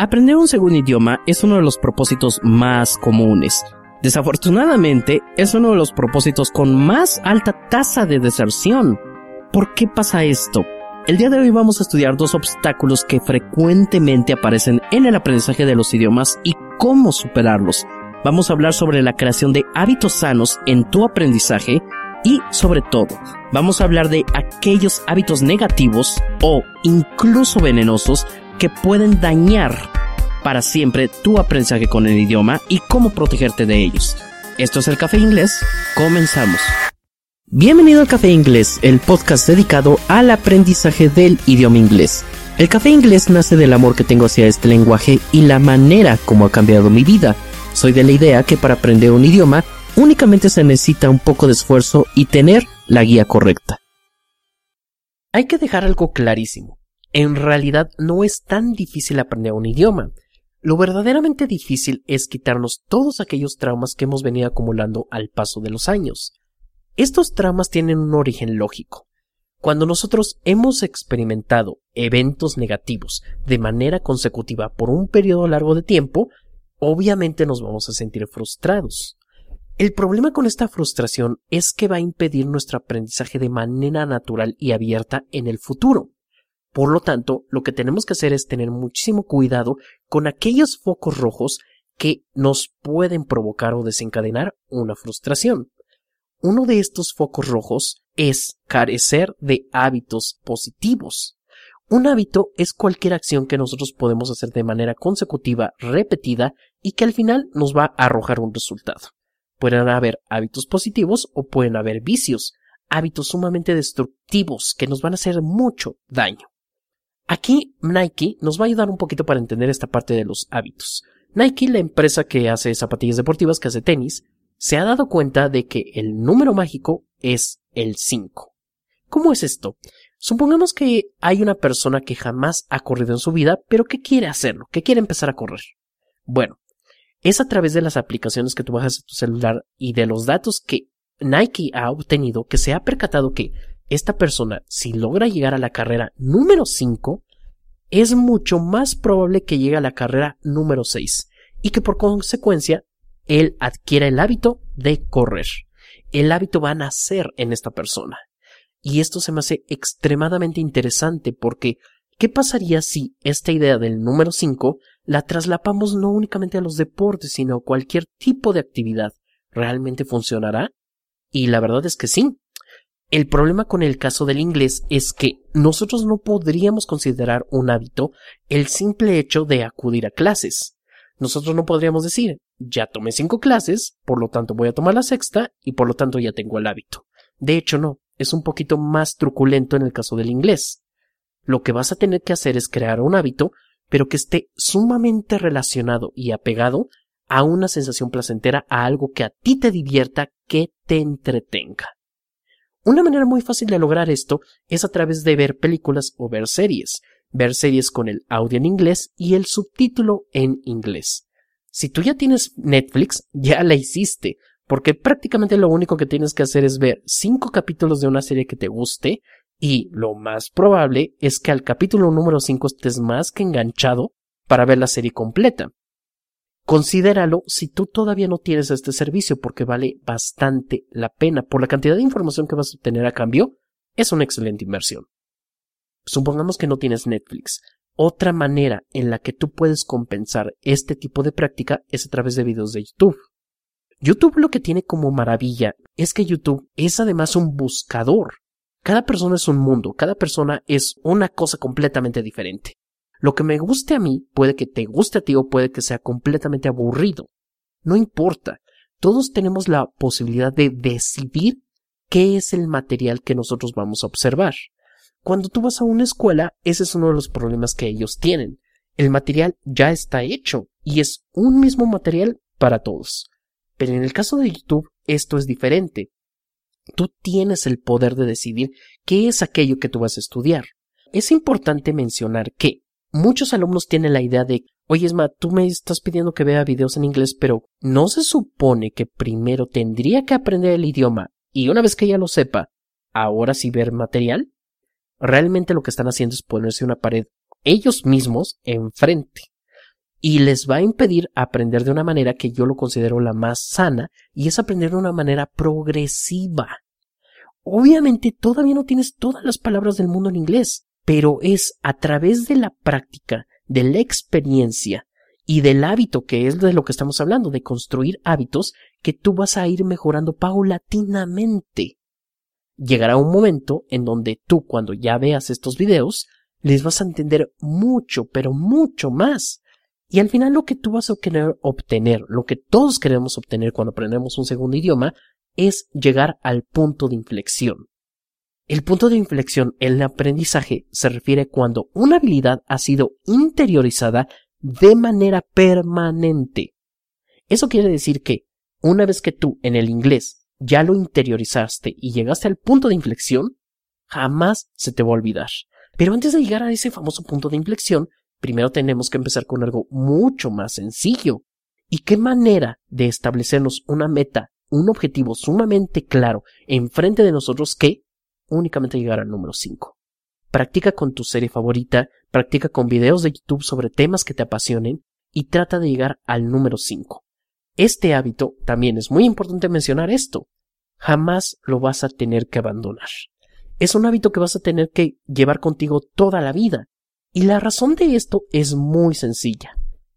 Aprender un segundo idioma es uno de los propósitos más comunes. Desafortunadamente, es uno de los propósitos con más alta tasa de deserción. ¿Por qué pasa esto? El día de hoy vamos a estudiar dos obstáculos que frecuentemente aparecen en el aprendizaje de los idiomas y cómo superarlos. Vamos a hablar sobre la creación de hábitos sanos en tu aprendizaje y, sobre todo, vamos a hablar de aquellos hábitos negativos o incluso venenosos que pueden dañar para siempre tu aprendizaje con el idioma y cómo protegerte de ellos. Esto es el Café Inglés, comenzamos. Bienvenido al Café Inglés, el podcast dedicado al aprendizaje del idioma inglés. El Café Inglés nace del amor que tengo hacia este lenguaje y la manera como ha cambiado mi vida. Soy de la idea que para aprender un idioma únicamente se necesita un poco de esfuerzo y tener la guía correcta. Hay que dejar algo clarísimo. En realidad no es tan difícil aprender un idioma. Lo verdaderamente difícil es quitarnos todos aquellos traumas que hemos venido acumulando al paso de los años. Estos traumas tienen un origen lógico. Cuando nosotros hemos experimentado eventos negativos de manera consecutiva por un periodo largo de tiempo, obviamente nos vamos a sentir frustrados. El problema con esta frustración es que va a impedir nuestro aprendizaje de manera natural y abierta en el futuro. Por lo tanto, lo que tenemos que hacer es tener muchísimo cuidado con aquellos focos rojos que nos pueden provocar o desencadenar una frustración. Uno de estos focos rojos es carecer de hábitos positivos. Un hábito es cualquier acción que nosotros podemos hacer de manera consecutiva, repetida y que al final nos va a arrojar un resultado. Pueden haber hábitos positivos o pueden haber vicios, hábitos sumamente destructivos que nos van a hacer mucho daño. Aquí Nike nos va a ayudar un poquito para entender esta parte de los hábitos. Nike, la empresa que hace zapatillas deportivas, que hace tenis, se ha dado cuenta de que el número mágico es el 5. ¿Cómo es esto? Supongamos que hay una persona que jamás ha corrido en su vida, pero que quiere hacerlo, que quiere empezar a correr. Bueno, es a través de las aplicaciones que tú bajas en tu celular y de los datos que Nike ha obtenido que se ha percatado que esta persona, si logra llegar a la carrera número 5, es mucho más probable que llegue a la carrera número 6 y que por consecuencia él adquiera el hábito de correr. El hábito va a nacer en esta persona. Y esto se me hace extremadamente interesante porque ¿qué pasaría si esta idea del número 5 la traslapamos no únicamente a los deportes, sino a cualquier tipo de actividad? ¿Realmente funcionará? Y la verdad es que sí. El problema con el caso del inglés es que nosotros no podríamos considerar un hábito el simple hecho de acudir a clases. Nosotros no podríamos decir, ya tomé cinco clases, por lo tanto voy a tomar la sexta y por lo tanto ya tengo el hábito. De hecho, no, es un poquito más truculento en el caso del inglés. Lo que vas a tener que hacer es crear un hábito, pero que esté sumamente relacionado y apegado a una sensación placentera, a algo que a ti te divierta, que te entretenga. Una manera muy fácil de lograr esto es a través de ver películas o ver series, ver series con el audio en inglés y el subtítulo en inglés. Si tú ya tienes Netflix, ya la hiciste, porque prácticamente lo único que tienes que hacer es ver cinco capítulos de una serie que te guste y lo más probable es que al capítulo número 5 estés más que enganchado para ver la serie completa. Considéralo si tú todavía no tienes este servicio porque vale bastante la pena. Por la cantidad de información que vas a obtener a cambio, es una excelente inversión. Supongamos que no tienes Netflix. Otra manera en la que tú puedes compensar este tipo de práctica es a través de videos de YouTube. YouTube lo que tiene como maravilla es que YouTube es además un buscador. Cada persona es un mundo, cada persona es una cosa completamente diferente. Lo que me guste a mí puede que te guste a ti o puede que sea completamente aburrido. No importa. Todos tenemos la posibilidad de decidir qué es el material que nosotros vamos a observar. Cuando tú vas a una escuela, ese es uno de los problemas que ellos tienen. El material ya está hecho y es un mismo material para todos. Pero en el caso de YouTube, esto es diferente. Tú tienes el poder de decidir qué es aquello que tú vas a estudiar. Es importante mencionar que muchos alumnos tienen la idea de, oye Esma, tú me estás pidiendo que vea videos en inglés, pero ¿no se supone que primero tendría que aprender el idioma y una vez que ya lo sepa, ahora sí ver material? Realmente lo que están haciendo es ponerse una pared ellos mismos enfrente. y les va a impedir aprender de una manera que yo lo considero la más sana y es aprender de una manera progresiva. Obviamente todavía no tienes todas las palabras del mundo en inglés, pero es a través de la práctica, de la experiencia y del hábito, que es de lo que estamos hablando, de construir hábitos, que tú vas a ir mejorando paulatinamente. Llegará un momento en donde tú, cuando ya veas estos videos, les vas a entender mucho, pero mucho más. Y al final lo que tú vas a querer obtener, lo que todos queremos obtener cuando aprendemos un segundo idioma, es llegar al punto de inflexión. El punto de inflexión en el aprendizaje se refiere cuando una habilidad ha sido interiorizada de manera permanente. Eso quiere decir que una vez que tú en el inglés ya lo interiorizaste y llegaste al punto de inflexión, jamás se te va a olvidar. Pero antes de llegar a ese famoso punto de inflexión, primero tenemos que empezar con algo mucho más sencillo. ¿Y qué manera de establecernos una meta, un objetivo sumamente claro enfrente de nosotros que únicamente llegar al número 5? Practica con tu serie favorita, practica con videos de YouTube sobre temas que te apasionen y trata de llegar al número 5. Este hábito, también es muy importante mencionar esto, jamás lo vas a tener que abandonar. Es un hábito que vas a tener que llevar contigo toda la vida. Y la razón de esto es muy sencilla.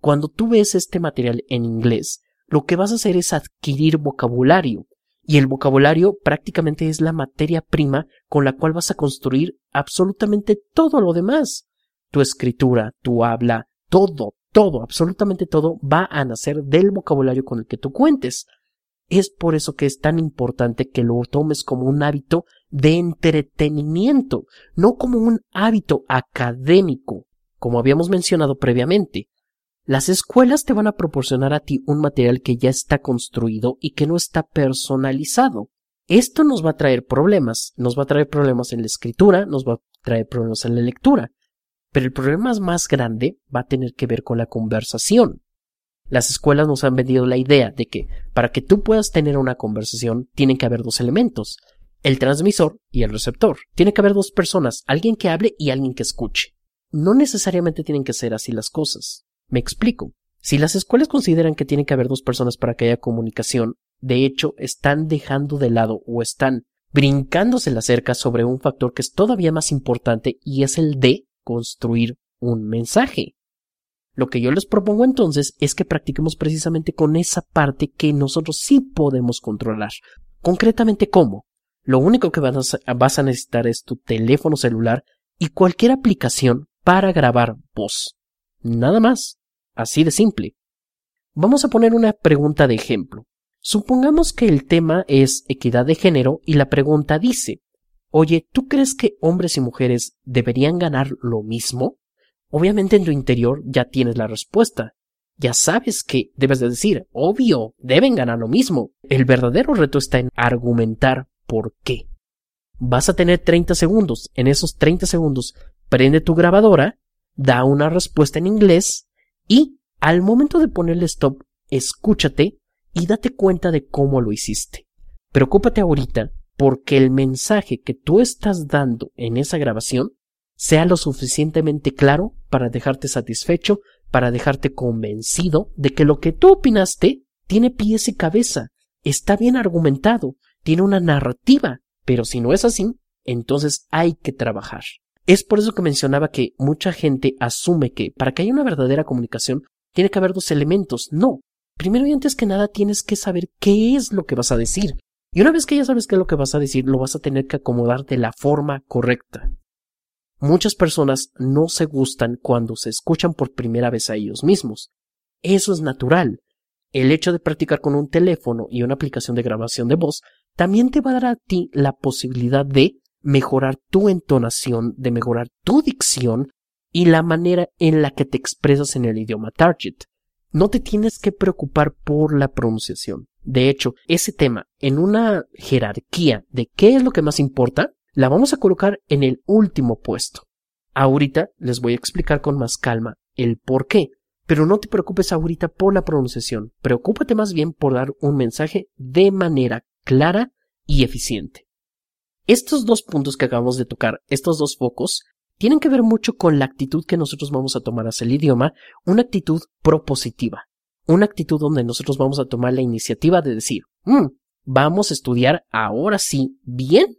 Cuando tú ves este material en inglés, lo que vas a hacer es adquirir vocabulario. Y el vocabulario prácticamente es la materia prima con la cual vas a construir absolutamente todo lo demás. Tu escritura, tu habla, todo, todo, absolutamente todo va a nacer del vocabulario con el que tú cuentes. Es por eso que es tan importante que lo tomes como un hábito de entretenimiento, no como un hábito académico, como habíamos mencionado previamente. Las escuelas te van a proporcionar a ti un material que ya está construido y que no está personalizado. Esto nos va a traer problemas, nos va a traer problemas en la escritura, nos va a traer problemas en la lectura, pero el problema más grande va a tener que ver con la conversación. Las escuelas nos han vendido la idea de que para que tú puedas tener una conversación tienen que haber dos elementos, el transmisor y el receptor. Tiene que haber dos personas, alguien que hable y alguien que escuche. No necesariamente tienen que ser así las cosas. Me explico. Si las escuelas consideran que tiene que haber dos personas para que haya comunicación, de hecho están dejando de lado o están brincándose la cerca sobre un factor que es todavía más importante y es el de construir un mensaje. Lo que yo les propongo entonces es que practiquemos precisamente con esa parte que nosotros sí podemos controlar. Concretamente, ¿cómo? Lo único que vas a, necesitar es tu teléfono celular y cualquier aplicación para grabar voz. Nada más. Así de simple. Vamos a poner una pregunta de ejemplo. Supongamos que el tema es equidad de género y la pregunta dice, oye, ¿tú crees que hombres y mujeres deberían ganar lo mismo? Obviamente en tu interior ya tienes la respuesta. Ya sabes que debes de decir, obvio, deben ganar lo mismo. El verdadero reto está en argumentar por qué. Vas a tener 30 segundos. En esos 30 segundos, prende tu grabadora, da una respuesta en inglés y al momento de ponerle stop, escúchate y date cuenta de cómo lo hiciste. Preocúpate ahorita porque el mensaje que tú estás dando en esa grabación sea lo suficientemente claro para dejarte satisfecho, para dejarte convencido de que lo que tú opinaste tiene pies y cabeza, está bien argumentado, tiene una narrativa, pero si no es así, entonces hay que trabajar. Es por eso que mencionaba que mucha gente asume que para que haya una verdadera comunicación tiene que haber dos elementos. No. Primero y antes que nada tienes que saber qué es lo que vas a decir. Y una vez que ya sabes qué es lo que vas a decir, lo vas a tener que acomodar de la forma correcta. Muchas personas no se gustan cuando se escuchan por primera vez a ellos mismos. Eso es natural. El hecho de practicar con un teléfono y una aplicación de grabación de voz también te va a dar a ti la posibilidad de mejorar tu entonación, de mejorar tu dicción y la manera en la que te expresas en el idioma target. No te tienes que preocupar por la pronunciación. De hecho, ese tema, en una jerarquía de qué es lo que más importa, la vamos a colocar en el último puesto. Ahorita les voy a explicar con más calma el por qué, pero no te preocupes ahorita por la pronunciación, preocúpate más bien por dar un mensaje de manera clara y eficiente. Estos dos puntos que acabamos de tocar, estos dos focos, tienen que ver mucho con la actitud que nosotros vamos a tomar hacia el idioma, una actitud propositiva, una actitud donde nosotros vamos a tomar la iniciativa de decir, mm, vamos a estudiar ahora sí bien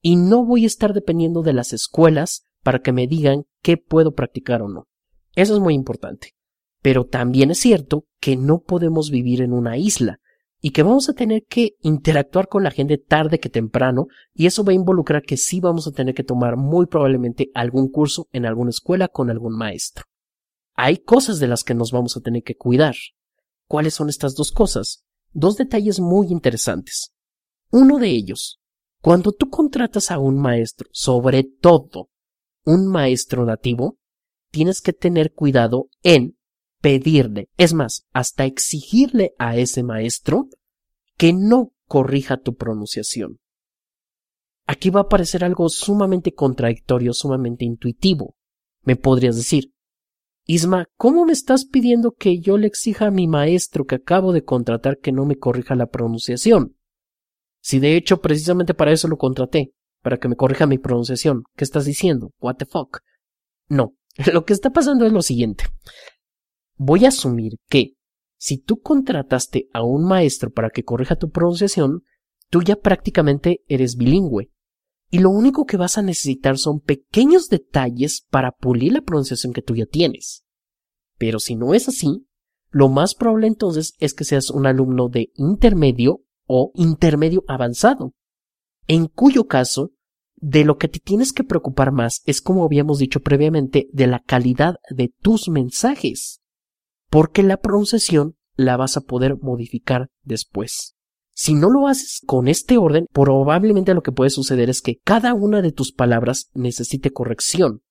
y no voy a estar dependiendo de las escuelas para que me digan qué puedo practicar o no. Eso es muy importante. Pero también es cierto que no podemos vivir en una isla y que vamos a tener que interactuar con la gente tarde que temprano y eso va a involucrar que sí vamos a tener que tomar muy probablemente algún curso en alguna escuela con algún maestro. Hay cosas de las que nos vamos a tener que cuidar. ¿Cuáles son estas dos cosas? Dos detalles muy interesantes. Uno de ellos, cuando tú contratas a un maestro, sobre todo un maestro nativo, tienes que tener cuidado en pedirle, es más, hasta exigirle a ese maestro que no corrija tu pronunciación. Aquí va a aparecer algo sumamente contradictorio, sumamente intuitivo. Me podrías decir, Isma, ¿cómo me estás pidiendo que yo le exija a mi maestro que acabo de contratar que no me corrija la pronunciación? Si de hecho precisamente para eso lo contraté, para que me corrija mi pronunciación. ¿Qué estás diciendo? What the fuck? No, lo que está pasando es lo siguiente. Voy a asumir que si tú contrataste a un maestro para que corrija tu pronunciación, tú ya prácticamente eres bilingüe. Y lo único que vas a necesitar son pequeños detalles para pulir la pronunciación que tú ya tienes. Pero si no es así, lo más probable entonces es que seas un alumno de intermedio o intermedio avanzado, en cuyo caso, de lo que te tienes que preocupar más es, como habíamos dicho previamente, de la calidad de tus mensajes porque la pronunciación la vas a poder modificar después. Si no lo haces con este orden, probablemente lo que puede suceder es que cada una de tus palabras necesite corrección.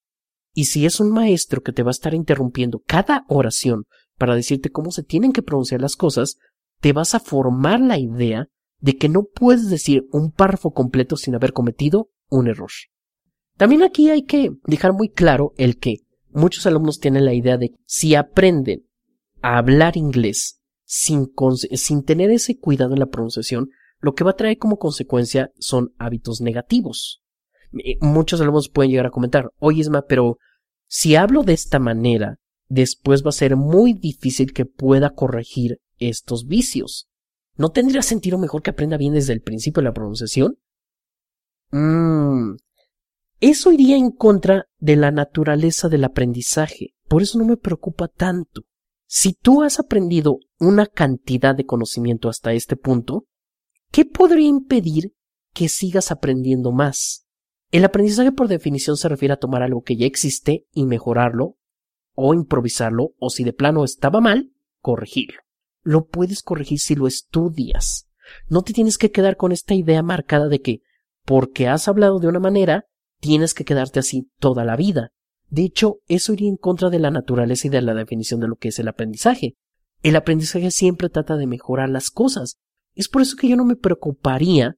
Y si es un maestro que te va a estar interrumpiendo cada oración para decirte cómo se tienen que pronunciar las cosas, te vas a formar la idea de que no puedes decir un párrafo completo sin haber cometido un error. También aquí hay que dejar muy claro el que muchos alumnos tienen la idea de si aprenden a hablar inglés sin, tener ese cuidado en la pronunciación, lo que va a traer como consecuencia son hábitos negativos. Muchos alumnos pueden llegar a comentar, oye Isma, pero si hablo de esta manera, después va a ser muy difícil que pueda corregir estos vicios. ¿No tendría sentido mejor que aprenda bien desde el principio la pronunciación? Mmm. Eso iría en contra de la naturaleza del aprendizaje. Por eso no me preocupa tanto. Si tú has aprendido una cantidad de conocimiento hasta este punto, ¿qué podría impedir que sigas aprendiendo más? El aprendizaje por definición se refiere a tomar algo que ya existe y mejorarlo, o improvisarlo, o si de plano estaba mal, corregirlo. Lo puedes corregir si lo estudias. No te tienes que quedar con esta idea marcada de que porque has hablado de una manera, tienes que quedarte así toda la vida. De hecho, eso iría en contra de la naturaleza y de la definición de lo que es el aprendizaje. El aprendizaje siempre trata de mejorar las cosas. Es por eso que yo no me preocuparía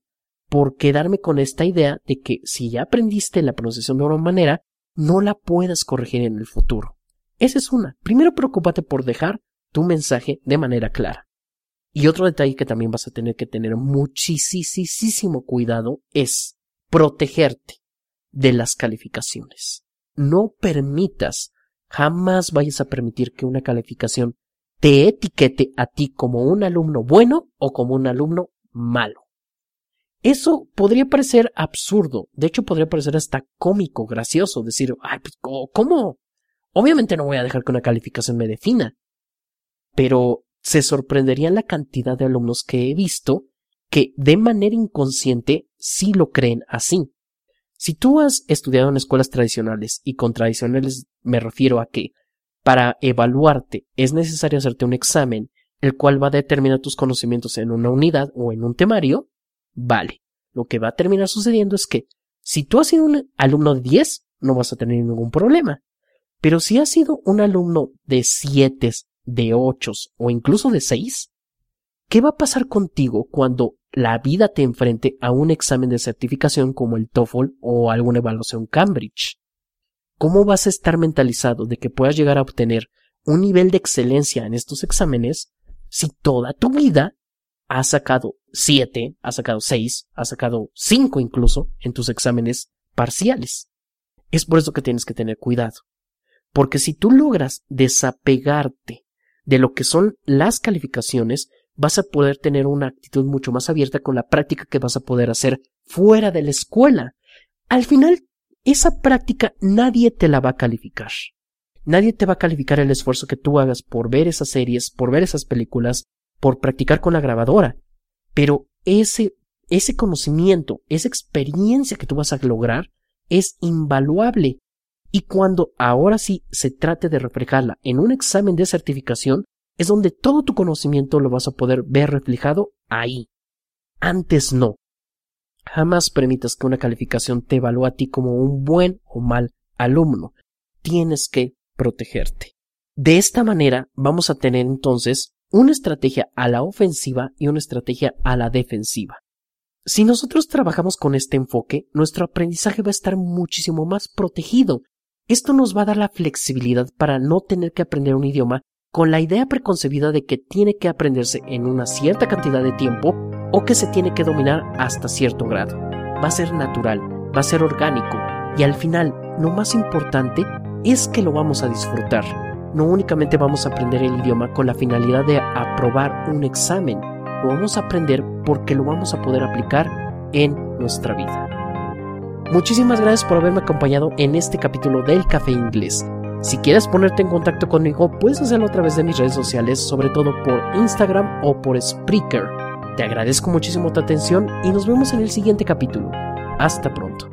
por quedarme con esta idea de que si ya aprendiste la pronunciación de una manera, no la puedas corregir en el futuro. Esa es una. Primero preocúpate por dejar tu mensaje de manera clara. Y otro detalle que también vas a tener que tener muchísimo cuidado es protegerte de las calificaciones no permitas, jamás vayas a permitir que una calificación te etiquete a ti como un alumno bueno o como un alumno malo. Eso podría parecer absurdo, de hecho podría parecer hasta cómico, gracioso, decir, ay, pues, ¿cómo? Obviamente no voy a dejar que una calificación me defina, pero se sorprenderían la cantidad de alumnos que he visto que de manera inconsciente sí lo creen así. Si tú has estudiado en escuelas tradicionales, y con tradicionales me refiero a que para evaluarte es necesario hacerte un examen, el cual va a determinar tus conocimientos en una unidad o en un temario, vale. Lo que va a terminar sucediendo es que si tú has sido un alumno de 10, no vas a tener ningún problema. Pero si has sido un alumno de 7, de 8 o incluso de 6, ¿qué va a pasar contigo cuando la vida te enfrente a un examen de certificación como el TOEFL o alguna evaluación Cambridge. ¿Cómo vas a estar mentalizado de que puedas llegar a obtener un nivel de excelencia en estos exámenes si toda tu vida has sacado 7, has sacado 6, has sacado 5 incluso en tus exámenes parciales? Es por eso que tienes que tener cuidado. Porque si tú logras desapegarte de lo que son las calificaciones, vas a poder tener una actitud mucho más abierta con la práctica que vas a poder hacer fuera de la escuela. Al final, esa práctica nadie te la va a calificar. Nadie te va a calificar el esfuerzo que tú hagas por ver esas series, por ver esas películas, por practicar con la grabadora. Pero ese, ese conocimiento, esa experiencia que tú vas a lograr es invaluable. Y cuando ahora sí se trate de reflejarla en un examen de certificación, es donde todo tu conocimiento lo vas a poder ver reflejado ahí. Antes no. Jamás permitas que una calificación te evalúe a ti como un buen o mal alumno. Tienes que protegerte. De esta manera vamos a tener entonces una estrategia a la ofensiva y una estrategia a la defensiva. Si nosotros trabajamos con este enfoque, nuestro aprendizaje va a estar muchísimo más protegido. Esto nos va a dar la flexibilidad para no tener que aprender un idioma con la idea preconcebida de que tiene que aprenderse en una cierta cantidad de tiempo o que se tiene que dominar hasta cierto grado. Va a ser natural, va a ser orgánico y al final, lo más importante es que lo vamos a disfrutar. No únicamente vamos a aprender el idioma con la finalidad de aprobar un examen, lo vamos a aprender porque lo vamos a poder aplicar en nuestra vida. Muchísimas gracias por haberme acompañado en este capítulo del Café Inglés. Si quieres ponerte en contacto conmigo, puedes hacerlo a través de mis redes sociales, sobre todo por Instagram o por Spreaker. Te agradezco muchísimo tu atención y nos vemos en el siguiente capítulo. Hasta pronto.